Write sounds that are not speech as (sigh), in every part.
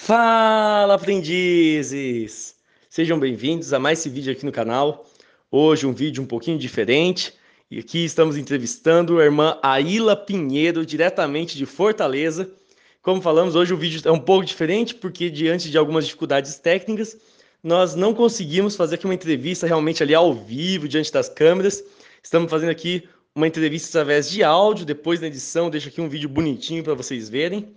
Fala, aprendizes! Sejam bem-vindos a mais esse vídeo aqui no canal. Hoje um vídeo um pouquinho diferente. E aqui estamos entrevistando a irmã Aila Pinheiro, diretamente de Fortaleza. Como falamos, hoje o vídeo é um pouco diferente, porque diante de algumas dificuldades técnicas, nós não conseguimos fazer aqui uma entrevista realmente ali ao vivo, diante das câmeras. Estamos fazendo aqui uma entrevista através de áudio, depois da edição deixo aqui um vídeo bonitinho para vocês verem.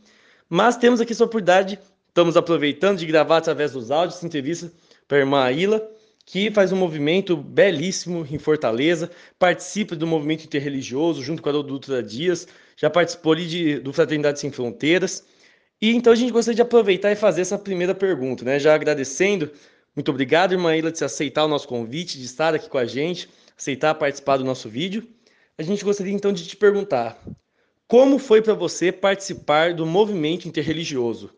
Mas temos aqui essa oportunidade, estamos aproveitando de gravar através dos áudios essa entrevista para a irmã Aila, que faz um movimento belíssimo em Fortaleza, participa do movimento interreligioso junto com a Dutra Dias, já participou ali de, do Fraternidade Sem Fronteiras. E então a gente gostaria de aproveitar e fazer essa primeira pergunta, né? Já agradecendo, muito obrigado, irmã Ilha, de aceitar o nosso convite, de estar aqui com a gente, aceitar participar do nosso vídeo. A gente gostaria então de te perguntar: como foi para você participar do movimento interreligioso?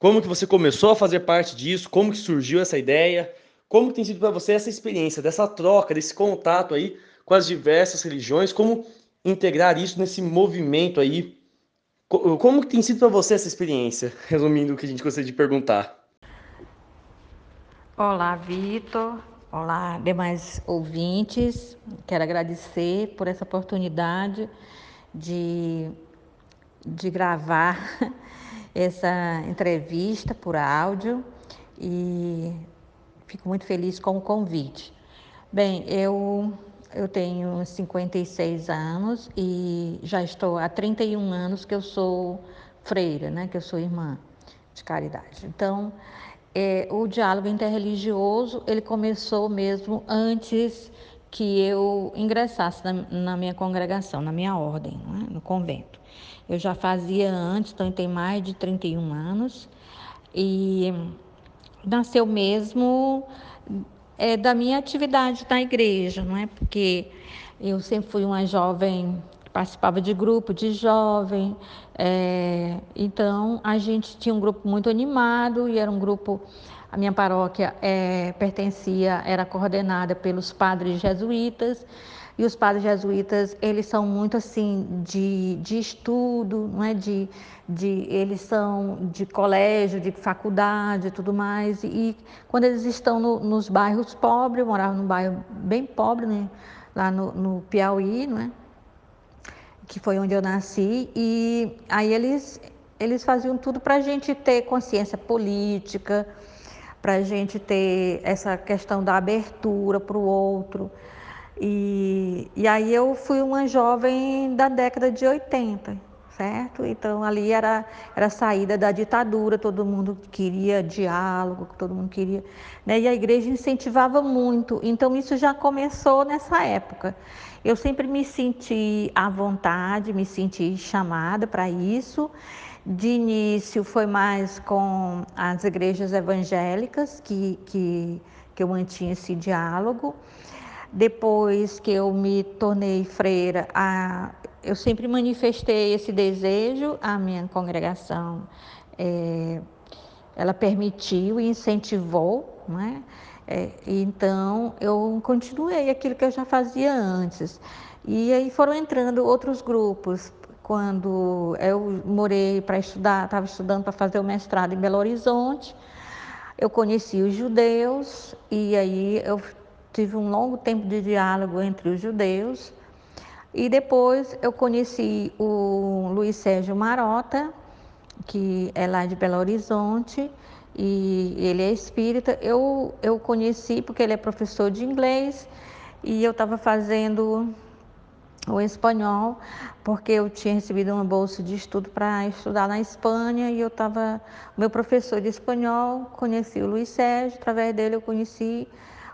Como que você começou a fazer parte disso? Como que surgiu essa ideia? Como tem sido para você essa experiência, dessa troca, desse contato aí com as diversas religiões? Como integrar isso nesse movimento aí? Como que tem sido para você essa experiência? (laughs) Resumindo o que a gente gostaria de perguntar. Olá, Vitor. Olá, demais ouvintes. Quero agradecer por essa oportunidade de, de gravar (laughs) essa entrevista por áudio e Fico muito feliz com o convite. Bem, eu, eu tenho 56 anos e já estou há 31 anos que eu sou freira, né? Que eu sou irmã de caridade. Então, é, o diálogo interreligioso, ele começou mesmo antes que eu ingressasse na, na minha congregação, na minha ordem, né? no convento. Eu já fazia antes, então tem mais de 31 anos. E nasceu mesmo é, da minha atividade na igreja, não é? Porque eu sempre fui uma jovem participava de grupo de jovem, é, então a gente tinha um grupo muito animado e era um grupo. A minha paróquia é, pertencia, era coordenada pelos padres jesuítas. E os padres jesuítas, eles são muito assim de, de estudo, não é? De, de, eles são de colégio, de faculdade e tudo mais. E quando eles estão no, nos bairros pobres, eu morava num bairro bem pobre, né? lá no, no Piauí, não é? que foi onde eu nasci. E aí eles, eles faziam tudo para a gente ter consciência política, para a gente ter essa questão da abertura para o outro. E, e aí eu fui uma jovem da década de 80, certo? Então ali era, era a saída da ditadura, todo mundo queria diálogo, todo mundo queria. Né? E a igreja incentivava muito. Então isso já começou nessa época. Eu sempre me senti à vontade, me senti chamada para isso. De início foi mais com as igrejas evangélicas que, que, que eu mantinha esse diálogo. Depois que eu me tornei freira, a, eu sempre manifestei esse desejo à minha congregação. É, ela permitiu e incentivou, né? É, então eu continuei aquilo que eu já fazia antes. E aí foram entrando outros grupos. Quando eu morei para estudar, estava estudando para fazer o mestrado em Belo Horizonte, eu conheci os judeus e aí eu tive um longo tempo de diálogo entre os judeus. E depois eu conheci o Luiz Sérgio Marota, que é lá de Belo Horizonte, e ele é espírita. Eu, eu conheci porque ele é professor de inglês e eu estava fazendo o espanhol, porque eu tinha recebido uma bolsa de estudo para estudar na Espanha e eu estava. Meu professor de espanhol, conheci o Luiz Sérgio, através dele eu conheci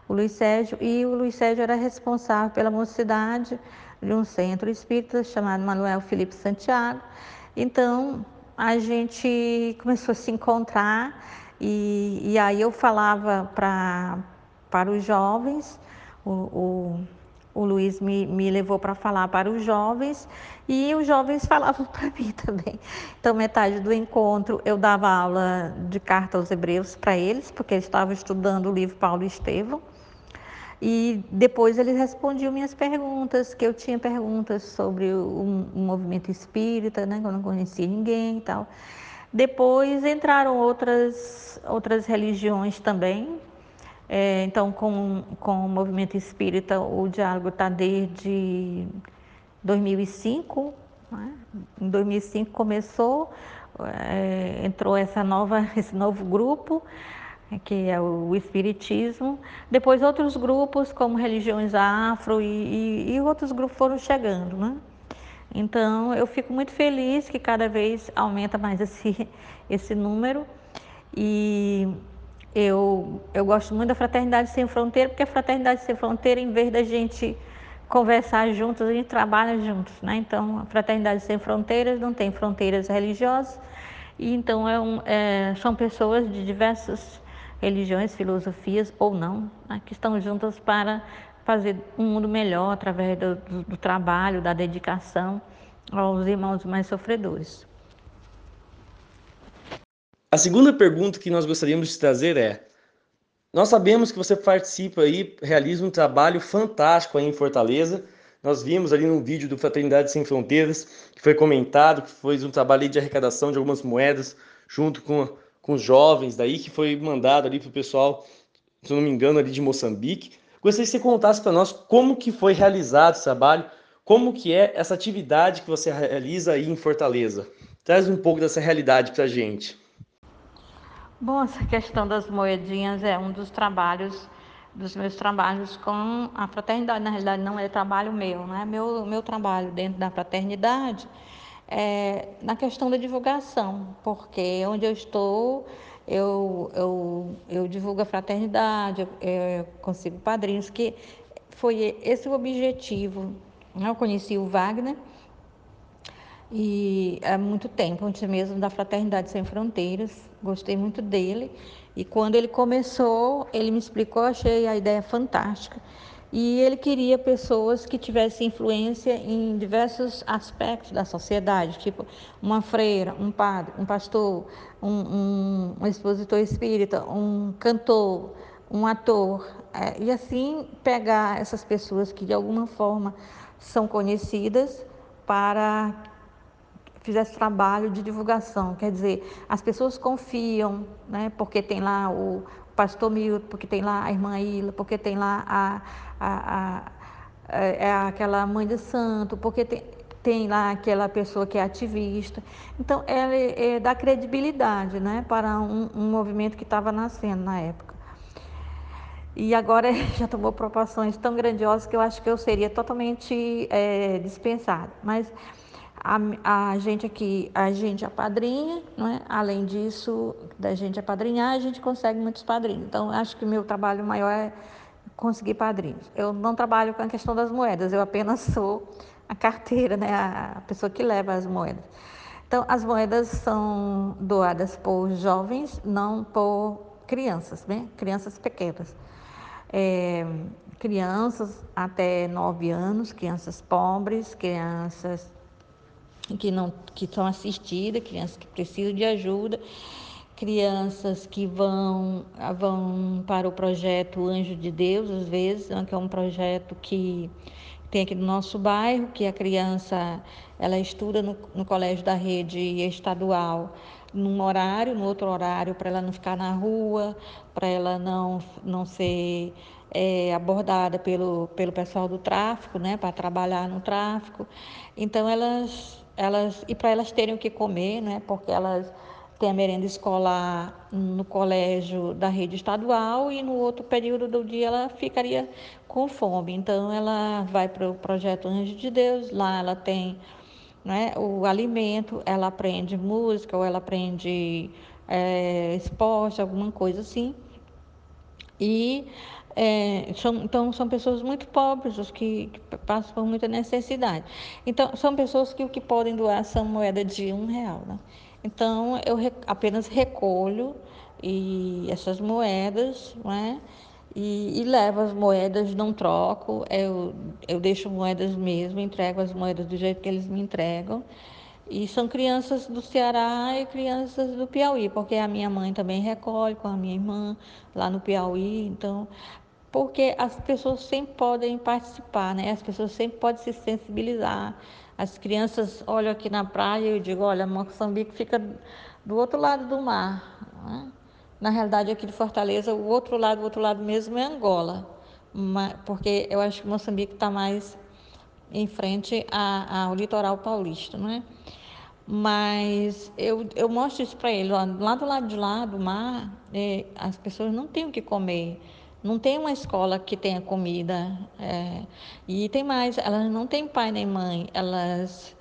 o Luiz Sérgio, e o Luiz Sérgio era responsável pela mocidade de um centro espírita chamado Manuel Felipe Santiago. Então, a gente começou a se encontrar e, e aí eu falava pra, para os jovens, o, o, o Luiz me, me levou para falar para os jovens e os jovens (laughs) falavam para mim também. Então, metade do encontro eu dava aula de carta aos hebreus para eles, porque eles estavam estudando o livro Paulo e Estevão. E depois eles respondiam minhas perguntas, que eu tinha perguntas sobre o, o movimento espírita, né, que eu não conhecia ninguém e tal. Depois entraram outras, outras religiões também. É, então, com, com o movimento espírita, o diálogo está desde 2005. Né? Em 2005 começou, é, entrou essa nova, (laughs) esse novo grupo, que é o Espiritismo. Depois outros grupos, como religiões afro e, e, e outros grupos foram chegando. Né? Então, eu fico muito feliz que cada vez aumenta mais esse, (laughs) esse número. E eu, eu gosto muito da Fraternidade Sem Fronteira, porque a Fraternidade Sem Fronteira, em vez da gente conversar juntos, a gente trabalha juntos. Né? Então, a Fraternidade Sem Fronteiras não tem fronteiras religiosas, e então é um, é, são pessoas de diversas religiões, filosofias ou não, né? que estão juntas para fazer um mundo melhor através do, do, do trabalho, da dedicação aos irmãos mais sofredores. A segunda pergunta que nós gostaríamos de trazer é: nós sabemos que você participa aí, realiza um trabalho fantástico aí em Fortaleza. Nós vimos ali no vídeo do Fraternidade Sem Fronteiras, que foi comentado, que foi um trabalho de arrecadação de algumas moedas junto com, com os jovens daí, que foi mandado ali para o pessoal, se não me engano, ali de Moçambique. Gostaria que você contasse para nós como que foi realizado esse trabalho, como que é essa atividade que você realiza aí em Fortaleza. Traz um pouco dessa realidade para a gente. Bom, essa questão das moedinhas é um dos trabalhos, dos meus trabalhos com a fraternidade. Na realidade, não é trabalho meu, né? Meu, meu trabalho dentro da fraternidade é na questão da divulgação, porque onde eu estou eu, eu, eu divulgo a fraternidade, eu, eu consigo padrinhos, que foi esse o objetivo. Eu conheci o Wagner e há muito tempo, antes mesmo da Fraternidade Sem Fronteiras, gostei muito dele. E quando ele começou, ele me explicou, achei a ideia fantástica. E ele queria pessoas que tivessem influência em diversos aspectos da sociedade, tipo uma freira, um padre, um pastor, um, um, um expositor espírita, um cantor, um ator. É, e assim pegar essas pessoas que de alguma forma são conhecidas para fizesse trabalho de divulgação. Quer dizer, as pessoas confiam, né, porque tem lá o pastor Milton, porque tem lá a irmã Ila, porque tem lá a, a, a, é, é aquela mãe de santo, porque tem, tem lá aquela pessoa que é ativista. Então, ela é, é, dá credibilidade né, para um, um movimento que estava nascendo na época. E agora (laughs) já tomou proporções tão grandiosas que eu acho que eu seria totalmente é, dispensada. Mas a, a, gente aqui, a gente apadrinha, não é? além disso, da gente apadrinhar, a gente consegue muitos padrinhos. Então, acho que o meu trabalho maior é conseguir padrinhos. Eu não trabalho com a questão das moedas, eu apenas sou a carteira, né? a pessoa que leva as moedas. Então, as moedas são doadas por jovens, não por crianças, né? crianças pequenas. É, crianças até nove anos, crianças pobres, crianças que não que são assistidas, crianças que precisam de ajuda, crianças que vão vão para o projeto Anjo de Deus, às vezes, né, que é um projeto que tem aqui no nosso bairro, que a criança ela estuda no, no colégio da rede estadual num horário, no outro horário, para ela não ficar na rua, para ela não, não ser é, abordada pelo, pelo pessoal do tráfico, né, para trabalhar no tráfico. Então, elas elas e para elas terem o que comer, né? Porque elas têm a merenda escolar no colégio da rede estadual e no outro período do dia ela ficaria com fome. Então ela vai para o projeto Anjo de Deus, lá ela tem né, o alimento, ela aprende música ou ela aprende é, esporte, alguma coisa assim. E é, são, então, são pessoas muito pobres, os que, que, passam por muita necessidade. Então, são pessoas que o que podem doar são moeda de um real. Né? Então, eu re, apenas recolho e essas moedas, né? E, e, levo as moedas, não troco, eu, eu deixo moedas mesmo, entrego as moedas do jeito que eles me entregam. E são crianças do Ceará e crianças do Piauí, porque a minha mãe também recolhe com a minha irmã lá no Piauí. Então, porque as pessoas sempre podem participar, né? As pessoas sempre podem se sensibilizar. As crianças olham aqui na praia e eu digo, olha, Moçambique fica do outro lado do mar. Né? Na realidade, aqui de Fortaleza, o outro lado, o outro lado mesmo é Angola, porque eu acho que Moçambique está mais em frente ao litoral paulista, não é? Mas eu, eu mostro isso para ele, lá do lado de lá do mar, é, as pessoas não têm o que comer, não tem uma escola que tenha comida. É, e tem mais, elas não têm pai nem mãe, elas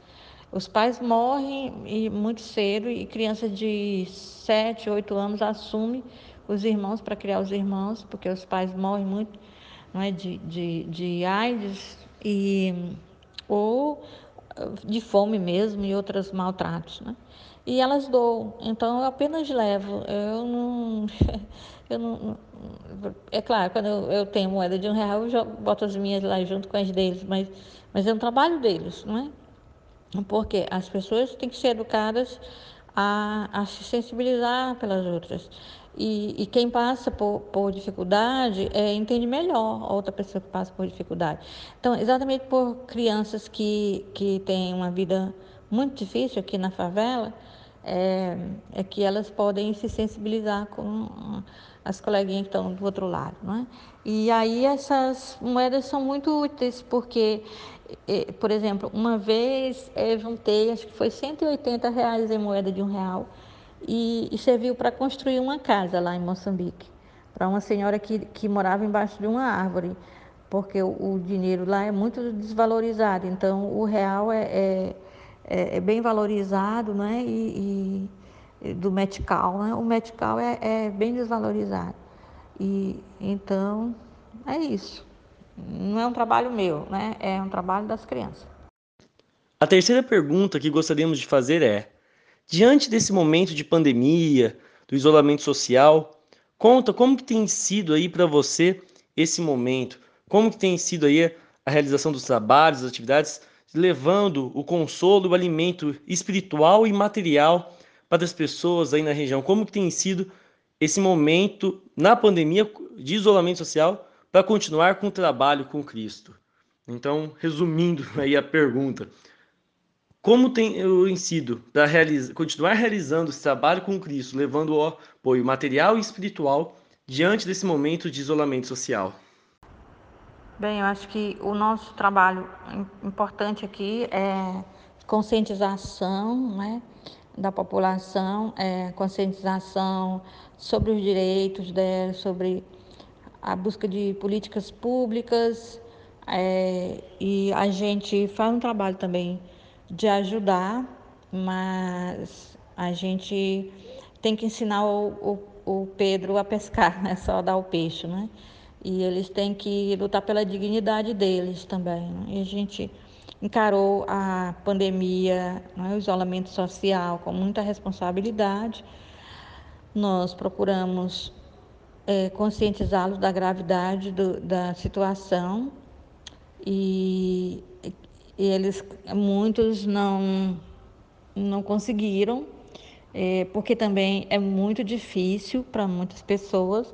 os pais morrem e muito cedo e criança de 7, 8 anos assume os irmãos para criar os irmãos, porque os pais morrem muito não é, de, de, de AIDS e, ou de fome mesmo e outros maltratos. Né? E elas doam, então eu apenas levo. Eu não, (laughs) eu não, é claro, quando eu, eu, tenho moeda de um real, eu jogo, boto as minhas lá junto com as deles, mas, mas é um trabalho deles, não é? Porque as pessoas têm que ser educadas a, a se sensibilizar pelas outras. E, e quem passa por, por, dificuldade é, entende melhor a outra pessoa que passa por dificuldade. Então, exatamente por crianças que, que têm uma vida muito difícil aqui na favela, é, é que elas podem se sensibilizar com as coleguinhas que estão do outro lado. Não é? E aí essas moedas são muito úteis, porque por exemplo, uma vez eu juntei, acho que foi 180 reais em moeda de um real, e, e serviu para construir uma casa lá em Moçambique, para uma senhora que, que morava embaixo de uma árvore, porque o, o dinheiro lá é muito desvalorizado, então o real é, é, é, é bem valorizado, né? E, e do metical, né? O metical é, é bem desvalorizado. E então é isso não é um trabalho meu, né? É um trabalho das crianças. A terceira pergunta que gostaríamos de fazer é: diante desse momento de pandemia, do isolamento social, conta como que tem sido aí para você esse momento? Como que tem sido aí a realização dos trabalhos, das atividades, levando o consolo, o alimento espiritual e material para as pessoas aí na região? Como que tem sido esse momento na pandemia de isolamento social para continuar com o trabalho com Cristo. Então, resumindo (laughs) aí a pergunta, como tem sido para realiza, continuar realizando esse trabalho com Cristo, levando o apoio material e espiritual diante desse momento de isolamento social? Bem, eu acho que o nosso trabalho importante aqui é conscientização né, da população, é conscientização sobre os direitos dela, sobre a busca de políticas públicas é, e a gente faz um trabalho também de ajudar, mas a gente tem que ensinar o, o, o Pedro a pescar, (laughs) não é só dar o peixe, né? E eles têm que lutar pela dignidade deles também. Né? E a gente encarou a pandemia, né, o isolamento social com muita responsabilidade. Nós procuramos é, conscientizá-los da gravidade do, da situação e, e, eles muitos não não conseguiram é, porque também é muito difícil para muitas pessoas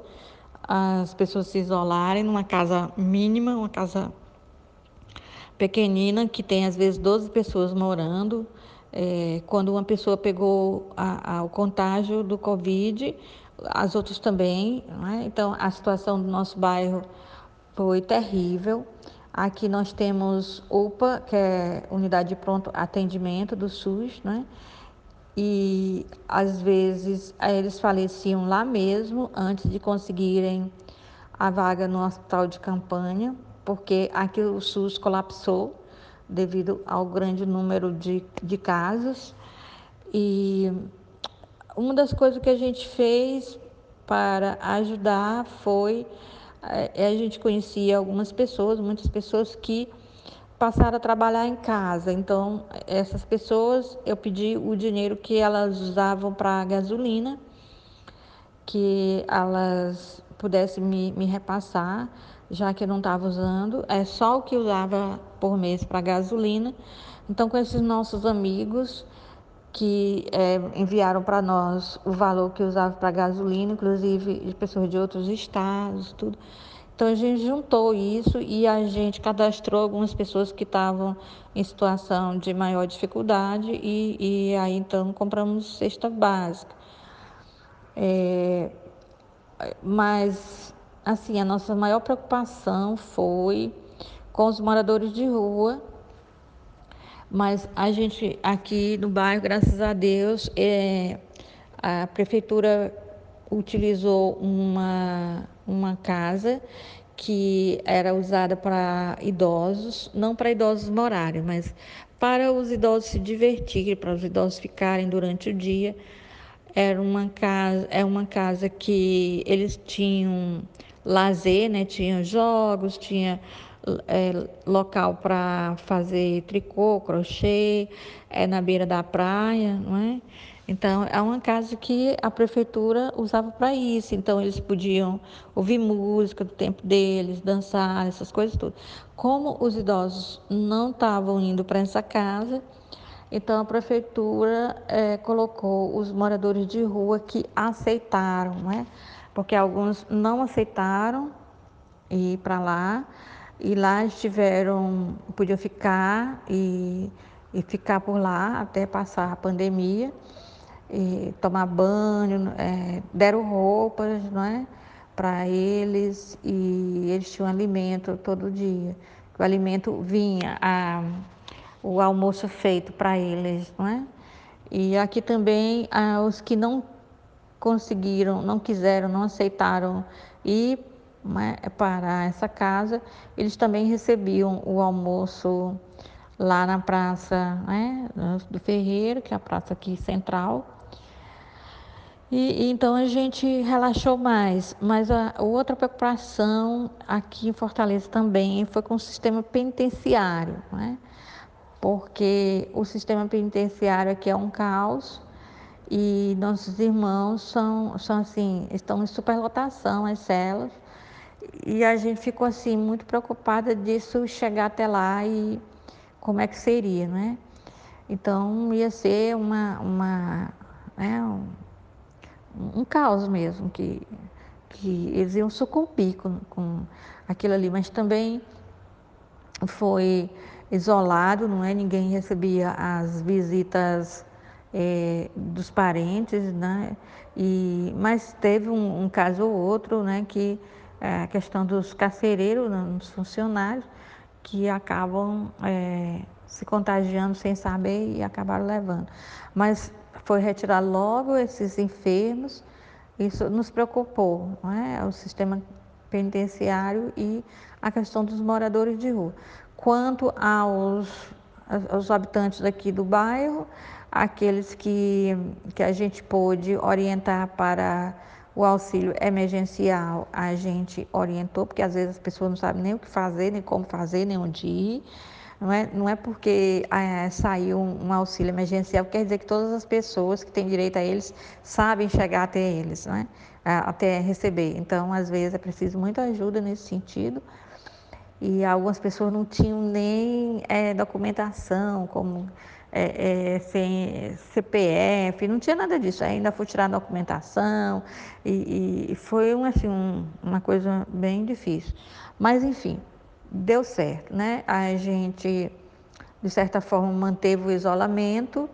as pessoas se isolarem numa casa mínima, uma casa pequenina que tem às vezes 12 pessoas morando. É, quando uma pessoa pegou a, a, o contágio do Covid, as outras também. Né? Então, a situação do nosso bairro foi terrível. Aqui nós temos UPA, que é Unidade de Pronto Atendimento do SUS, né? E às vezes eles faleciam lá mesmo antes de conseguirem a vaga no hospital de campanha, porque aqui o SUS colapsou devido ao grande número de, de casos. E uma das coisas que a gente fez para ajudar foi é, a gente conhecia algumas pessoas, muitas pessoas que passaram a trabalhar em casa. Então, essas pessoas, eu pedi o dinheiro que elas usavam para gasolina, que elas pudessem me, me repassar, já que eu não estava usando, é só o que usava por mês para gasolina. Então, com esses nossos amigos, que é, enviaram para nós o valor que usava para gasolina, inclusive pessoas de outros estados, tudo. Então a gente juntou isso e a gente cadastrou algumas pessoas que estavam em situação de maior dificuldade e, e aí então compramos cesta básica. É, mas assim a nossa maior preocupação foi com os moradores de rua. Mas a gente aqui no bairro, graças a Deus, é, a prefeitura utilizou uma, uma casa que era usada para idosos, não para idosos morarem, mas para os idosos se divertirem, para os idosos ficarem durante o dia. Era uma casa, é uma casa que eles tinham lazer, né? Tinha jogos, tinha é, local para fazer tricô, crochê, é na beira da praia, não é? Então, é uma casa que a prefeitura usava para isso. Então, eles podiam ouvir música do tempo deles, dançar, essas coisas todas. Como os idosos não estavam indo para essa casa, então a prefeitura é, colocou os moradores de rua que aceitaram, né? Porque alguns não aceitaram ir para lá e lá estiveram, podiam ficar e, e ficar por lá até passar a pandemia e tomar banho, é, deram roupas, não é? Para eles e eles tinham alimento todo dia. O alimento vinha, a, o almoço feito para eles, não é? E aqui também ah, os que não conseguiram, não quiseram, não aceitaram ir né, para essa casa, eles também recebiam o almoço lá na praça né, do Ferreiro, que é a praça aqui central, e, então a gente relaxou mais, mas a, a outra preocupação aqui em Fortaleza também foi com o sistema penitenciário, né? porque o sistema penitenciário aqui é um caos e nossos irmãos são, são assim, estão em superlotação as celas e a gente ficou assim muito preocupada disso chegar até lá e como é que seria, né? Então ia ser uma, uma né, um, um caos mesmo, que, que eles iam sucumbir com, com aquilo ali, mas também foi isolado, não é? Ninguém recebia as visitas é, dos parentes, né? E, mas teve um, um, caso ou outro, né? Que é a questão dos carcereiros, né, dos funcionários, que acabam é, se contagiando sem saber e acabaram levando. Mas foi retirar logo esses enfermos, isso nos preocupou, não é? o sistema penitenciário e a questão dos moradores de rua. Quanto aos, aos habitantes daqui do bairro, aqueles que, que a gente pôde orientar para o auxílio emergencial, a gente orientou, porque às vezes as pessoas não sabem nem o que fazer, nem como fazer, nem onde ir. Não é, não é porque é, saiu um, um, auxílio emergencial quer dizer que todas as pessoas que têm direito a eles sabem chegar até eles, não é? até receber. Então, às vezes, é preciso muita ajuda nesse sentido. E algumas pessoas não tinham nem é, documentação, como é, é, sem CPF, não tinha nada disso. Ainda foi tirar a documentação e, e foi um, assim, um, uma coisa bem difícil. Mas, enfim, deu certo, né? A gente, de certa forma, manteve o isolamento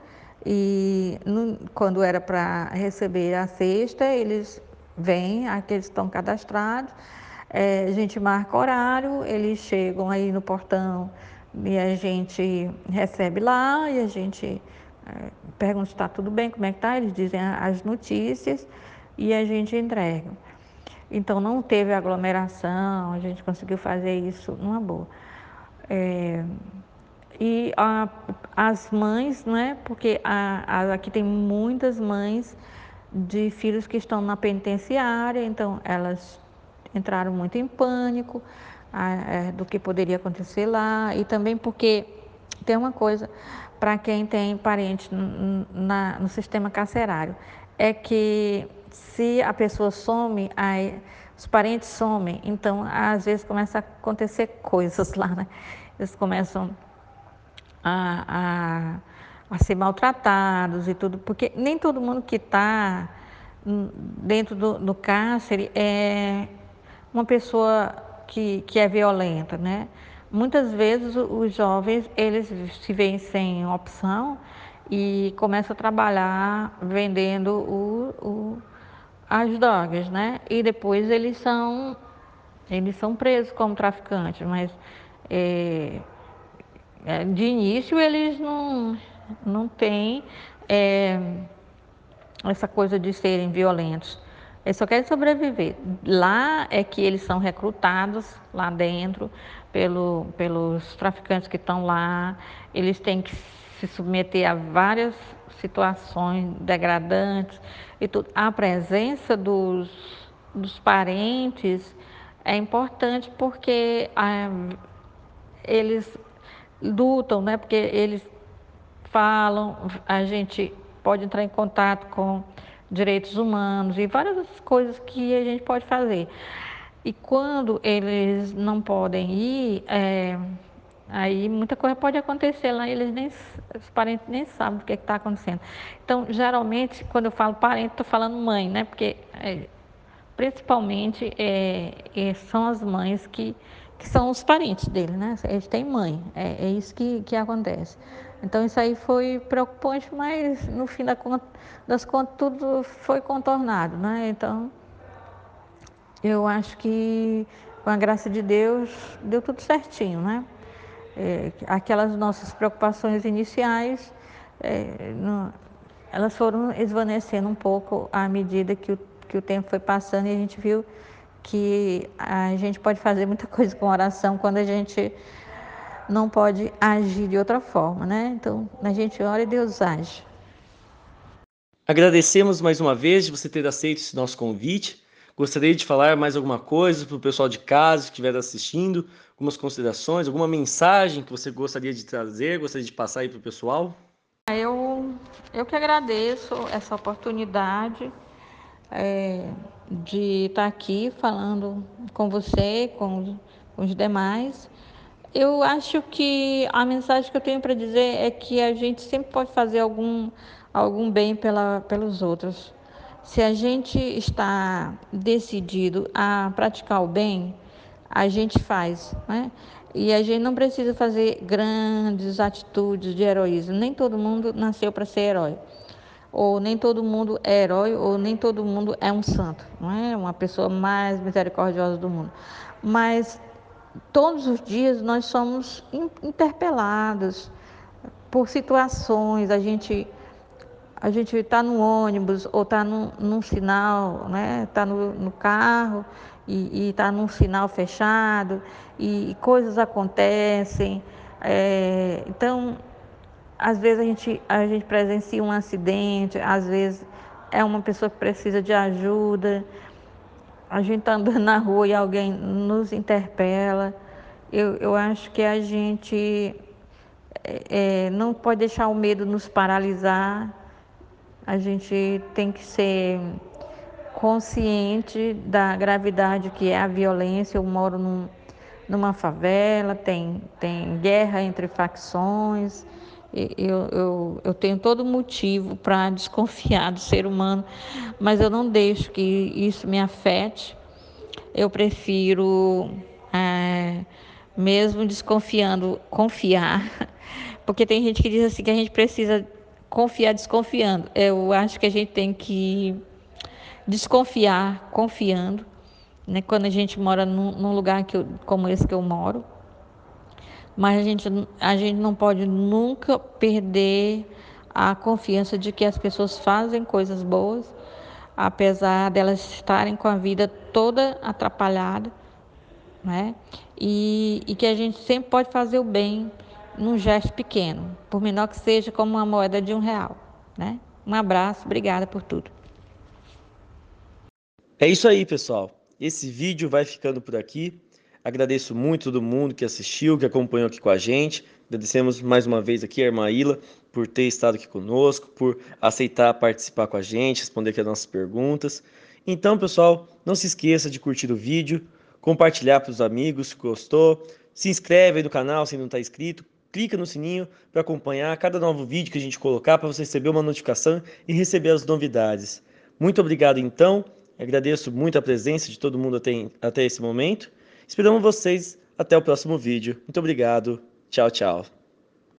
e no, quando era para receber a cesta, eles vêm, aqueles estão cadastrados, é, a gente marca horário, eles chegam aí no portão e a gente recebe lá e a gente é, pergunta se está tudo bem, como é que está, eles dizem as notícias e a gente entrega. Então não teve aglomeração, a gente conseguiu fazer isso numa boa. É, e a, as mães, né, porque a, a, aqui tem muitas mães de filhos que estão na penitenciária, então elas entraram muito em pânico é, do que poderia acontecer lá, e também porque tem uma coisa para quem tem parente na, no sistema carcerário, é que se a pessoa some, aí, os parentes somem, então às vezes começa a acontecer coisas lá, né? Eles começam a, a, a ser maltratados e tudo, porque nem todo mundo que está dentro do, do cárcere é uma pessoa que, que é violenta, né? Muitas vezes os jovens eles se veem sem opção e começam a trabalhar vendendo o, o, as drogas, né? E depois eles são eles são presos como traficantes, mas é, é de início eles não não têm é, essa coisa de serem violentos. Eles só querem sobreviver. Lá é que eles são recrutados, lá dentro, pelo, pelos traficantes que estão lá. Eles têm que se submeter a várias situações degradantes e tudo. A presença dos, dos parentes é importante porque ah, eles lutam, né? Porque eles falam, a gente pode entrar em contato com direitos humanos e várias coisas que a gente pode fazer. E quando eles não podem ir, é, aí muita coisa pode acontecer lá, eles nem, os parentes nem sabem o que é está acontecendo. Então, geralmente, quando eu falo parente, estou falando mãe, né? Porque é, principalmente é, é, são as mães que, que são os parentes dele, né? Eles têm mãe, é, é isso que, que acontece. Então isso aí foi preocupante, mas no fim das contas tudo foi contornado, né? Então eu acho que com a graça de Deus deu tudo certinho, né? É, aquelas nossas preocupações iniciais, é, não, elas foram esvanecendo um pouco à medida que o, que o tempo foi passando e a gente viu que a gente pode fazer muita (laughs) coisa com oração quando a gente não pode agir de outra forma, né? Então, a gente ora e Deus age. Agradecemos mais uma vez de você ter aceito esse nosso convite. Gostaria de falar mais alguma coisa para o pessoal de casa que estiver assistindo, algumas considerações, alguma mensagem que você gostaria de trazer, gostaria de passar aí para o pessoal? Eu, eu que agradeço essa oportunidade é, de estar aqui falando com você, com, com os demais. Eu acho que a mensagem que eu tenho para dizer é que a gente sempre pode fazer algum, algum bem pela, pelos outros. Se a gente está decidido a praticar o bem, a gente faz, né? E a gente não precisa fazer grandes atitudes de heroísmo. Nem todo mundo nasceu para ser herói. Ou nem todo mundo é herói, ou nem todo mundo é um santo, não é? Uma pessoa mais misericordiosa do mundo. Mas todos os dias nós somos interpelados por situações, a gente a gente está no ônibus ou está num, num, sinal, né? Está no, no, carro e está num sinal fechado e, e coisas acontecem. É, então, às vezes a gente, a gente presencia um acidente, às vezes é uma pessoa que precisa de ajuda a gente está andando na rua e alguém nos interpela, eu, eu acho que a gente é, é, não pode deixar o medo nos paralisar, a gente tem que ser consciente da gravidade que é a violência. Eu moro num, numa favela, tem, tem guerra entre facções. Eu, eu, eu tenho todo motivo para desconfiar do ser humano, mas eu não deixo que isso me afete. Eu prefiro, é, mesmo desconfiando, confiar, (laughs) porque tem gente que diz assim que a gente precisa confiar desconfiando. Eu acho que a gente tem que desconfiar confiando, né? Quando a gente mora num, num lugar que eu, como esse que eu moro, mas a gente, a gente não pode nunca perder a confiança de que as pessoas fazem coisas boas, apesar delas estarem com a vida toda atrapalhada, né? E, e que a gente sempre pode fazer o bem num gesto pequeno, por menor que seja, como uma moeda de um real, né? Um abraço, obrigada por tudo. É isso aí, pessoal. Esse vídeo vai ficando por aqui. Agradeço muito todo mundo que assistiu, que acompanhou aqui com a gente. Agradecemos mais uma vez aqui a irmã Ila por ter estado aqui conosco, por aceitar participar com a gente, responder aqui as nossas perguntas. Então, pessoal, não se esqueça de curtir o vídeo, compartilhar para os amigos se gostou, se inscreve aí no canal se não está inscrito, clica no sininho para acompanhar cada novo vídeo que a gente colocar para você receber uma notificação e receber as novidades. Muito obrigado então, agradeço muito a presença de todo mundo até, até esse momento Esperamos vocês até o próximo vídeo. Muito obrigado. Tchau, tchau.